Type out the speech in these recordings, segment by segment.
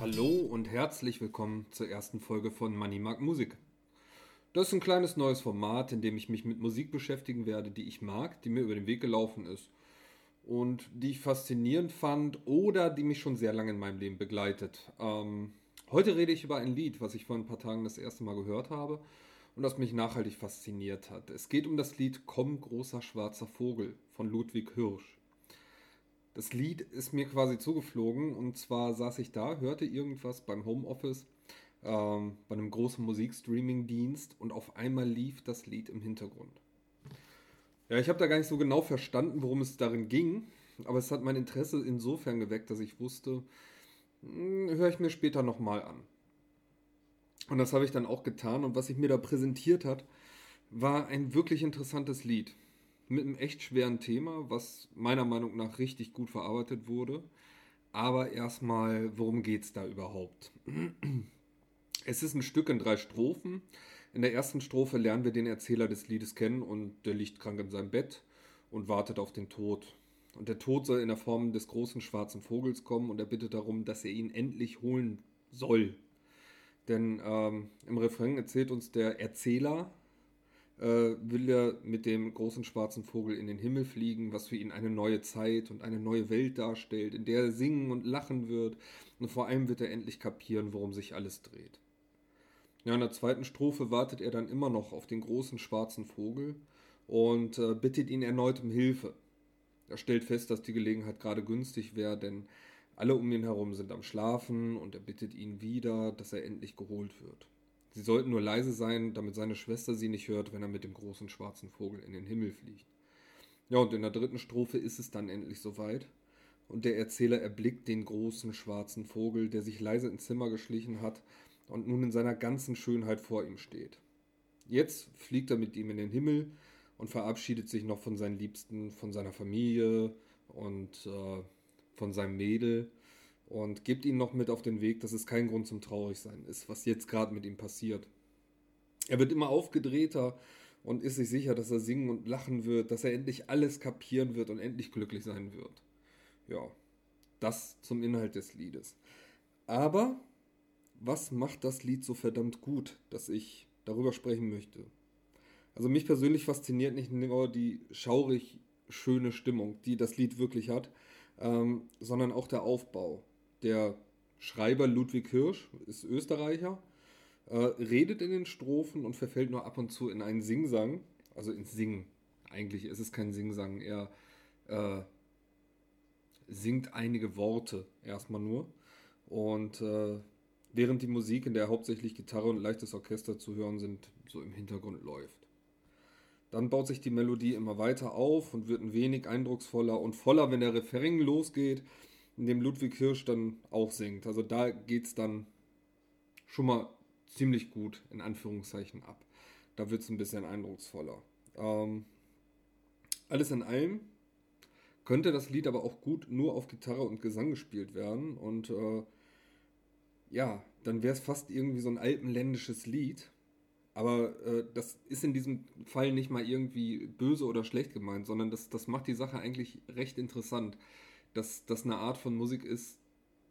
Hallo und herzlich willkommen zur ersten Folge von Money Mag Musik. Das ist ein kleines neues Format, in dem ich mich mit Musik beschäftigen werde, die ich mag, die mir über den Weg gelaufen ist und die ich faszinierend fand oder die mich schon sehr lange in meinem Leben begleitet. Ähm, heute rede ich über ein Lied, was ich vor ein paar Tagen das erste Mal gehört habe und das mich nachhaltig fasziniert hat. Es geht um das Lied Komm, großer schwarzer Vogel von Ludwig Hirsch. Das Lied ist mir quasi zugeflogen und zwar saß ich da, hörte irgendwas beim Homeoffice, ähm, bei einem großen Musikstreaming-Dienst und auf einmal lief das Lied im Hintergrund. Ja, ich habe da gar nicht so genau verstanden, worum es darin ging, aber es hat mein Interesse insofern geweckt, dass ich wusste, hm, höre ich mir später nochmal an. Und das habe ich dann auch getan und was sich mir da präsentiert hat, war ein wirklich interessantes Lied mit einem echt schweren Thema, was meiner Meinung nach richtig gut verarbeitet wurde. Aber erstmal, worum geht es da überhaupt? Es ist ein Stück in drei Strophen. In der ersten Strophe lernen wir den Erzähler des Liedes kennen und der liegt krank in seinem Bett und wartet auf den Tod. Und der Tod soll in der Form des großen schwarzen Vogels kommen und er bittet darum, dass er ihn endlich holen soll. Denn ähm, im Refrain erzählt uns der Erzähler, äh, will er mit dem großen schwarzen Vogel in den Himmel fliegen, was für ihn eine neue Zeit und eine neue Welt darstellt, in der er singen und lachen wird. Und vor allem wird er endlich kapieren, worum sich alles dreht. Ja, in der zweiten Strophe wartet er dann immer noch auf den großen schwarzen Vogel und äh, bittet ihn erneut um Hilfe. Er stellt fest, dass die Gelegenheit gerade günstig wäre, denn alle um ihn herum sind am Schlafen und er bittet ihn wieder, dass er endlich geholt wird. Sie sollten nur leise sein, damit seine Schwester sie nicht hört, wenn er mit dem großen schwarzen Vogel in den Himmel fliegt. Ja, und in der dritten Strophe ist es dann endlich soweit. Und der Erzähler erblickt den großen schwarzen Vogel, der sich leise ins Zimmer geschlichen hat und nun in seiner ganzen Schönheit vor ihm steht. Jetzt fliegt er mit ihm in den Himmel und verabschiedet sich noch von seinen Liebsten, von seiner Familie und äh, von seinem Mädel und gibt ihm noch mit auf den Weg, dass es kein Grund zum Traurigsein ist, was jetzt gerade mit ihm passiert. Er wird immer aufgedrehter und ist sich sicher, dass er singen und lachen wird, dass er endlich alles kapieren wird und endlich glücklich sein wird. Ja, das zum Inhalt des Liedes. Aber was macht das Lied so verdammt gut, dass ich darüber sprechen möchte? Also mich persönlich fasziniert nicht nur die schaurig schöne Stimmung, die das Lied wirklich hat, ähm, sondern auch der Aufbau. Der Schreiber Ludwig Hirsch ist Österreicher, äh, redet in den Strophen und verfällt nur ab und zu in einen Singsang, also ins Singen. Eigentlich ist es kein Singsang, er äh, singt einige Worte erstmal nur. Und äh, während die Musik, in der hauptsächlich Gitarre und leichtes Orchester zu hören sind, so im Hintergrund läuft. Dann baut sich die Melodie immer weiter auf und wird ein wenig eindrucksvoller und voller, wenn der Refrain losgeht, in dem Ludwig Hirsch dann auch singt. Also da geht es dann schon mal ziemlich gut, in Anführungszeichen, ab. Da wird es ein bisschen eindrucksvoller. Ähm, alles in allem könnte das Lied aber auch gut nur auf Gitarre und Gesang gespielt werden und äh, ja, dann wäre es fast irgendwie so ein alpenländisches Lied. Aber äh, das ist in diesem Fall nicht mal irgendwie böse oder schlecht gemeint, sondern das, das macht die Sache eigentlich recht interessant, dass das eine Art von Musik ist,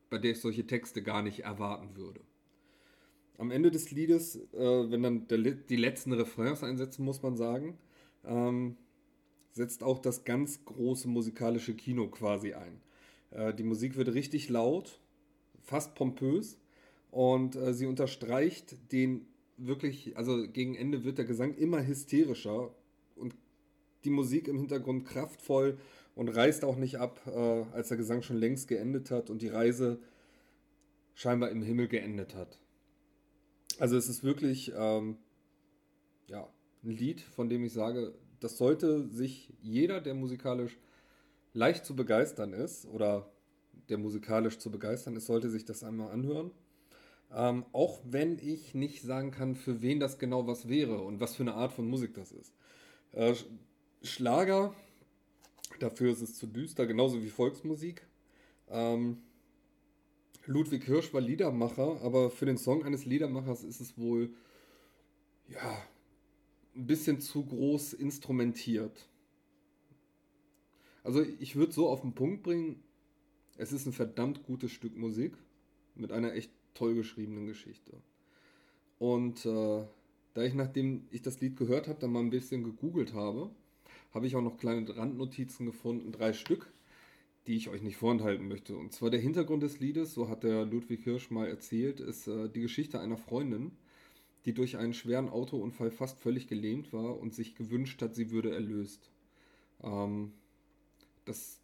bei der ich solche Texte gar nicht erwarten würde. Am Ende des Liedes, äh, wenn dann der, die letzten Refrains einsetzen, muss man sagen, ähm, setzt auch das ganz große musikalische Kino quasi ein. Äh, die Musik wird richtig laut, fast pompös und äh, sie unterstreicht den wirklich, also gegen Ende wird der Gesang immer hysterischer und die Musik im Hintergrund kraftvoll und reißt auch nicht ab, äh, als der Gesang schon längst geendet hat und die Reise scheinbar im Himmel geendet hat. Also es ist wirklich ähm, ja, ein Lied, von dem ich sage, das sollte sich jeder, der musikalisch leicht zu begeistern ist oder der musikalisch zu begeistern ist, sollte sich das einmal anhören. Ähm, auch wenn ich nicht sagen kann, für wen das genau was wäre und was für eine Art von Musik das ist. Äh, Schlager, dafür ist es zu düster, genauso wie Volksmusik. Ähm, Ludwig Hirsch war Liedermacher, aber für den Song eines Liedermachers ist es wohl, ja, ein bisschen zu groß instrumentiert. Also ich würde so auf den Punkt bringen, es ist ein verdammt gutes Stück Musik mit einer echt toll geschriebenen Geschichte. Und äh, da ich, nachdem ich das Lied gehört habe, dann mal ein bisschen gegoogelt habe, habe ich auch noch kleine Randnotizen gefunden, drei Stück, die ich euch nicht vorenthalten möchte. Und zwar der Hintergrund des Liedes, so hat der Ludwig Hirsch mal erzählt, ist äh, die Geschichte einer Freundin, die durch einen schweren Autounfall fast völlig gelähmt war und sich gewünscht hat, sie würde erlöst. Ähm, das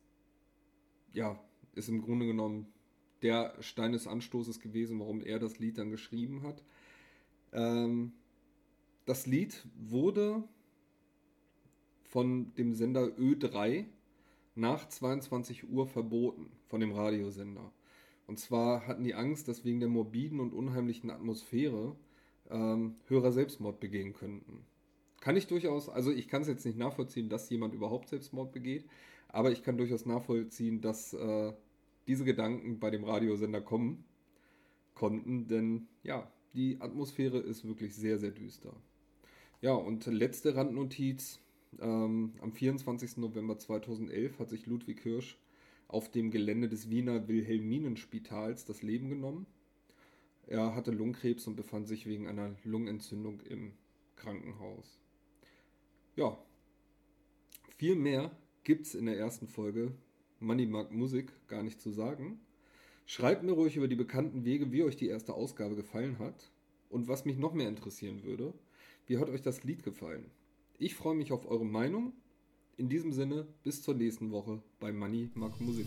ja, ist im Grunde genommen der Stein des Anstoßes gewesen, warum er das Lied dann geschrieben hat. Ähm, das Lied wurde von dem Sender Ö3 nach 22 Uhr verboten, von dem Radiosender. Und zwar hatten die Angst, dass wegen der morbiden und unheimlichen Atmosphäre ähm, Hörer Selbstmord begehen könnten. Kann ich durchaus, also ich kann es jetzt nicht nachvollziehen, dass jemand überhaupt Selbstmord begeht, aber ich kann durchaus nachvollziehen, dass äh, diese Gedanken bei dem Radiosender kommen konnten, denn ja, die Atmosphäre ist wirklich sehr, sehr düster. Ja, und letzte Randnotiz. Ähm, am 24. November 2011 hat sich Ludwig Hirsch auf dem Gelände des Wiener Wilhelminenspitals das Leben genommen. Er hatte Lungenkrebs und befand sich wegen einer Lungenentzündung im Krankenhaus. Ja, viel mehr gibt es in der ersten Folge Money Mark Musik gar nicht zu sagen. Schreibt mir ruhig über die bekannten Wege, wie euch die erste Ausgabe gefallen hat. Und was mich noch mehr interessieren würde, wie hat euch das Lied gefallen? Ich freue mich auf eure Meinung. In diesem Sinne, bis zur nächsten Woche bei Money Mark Musik.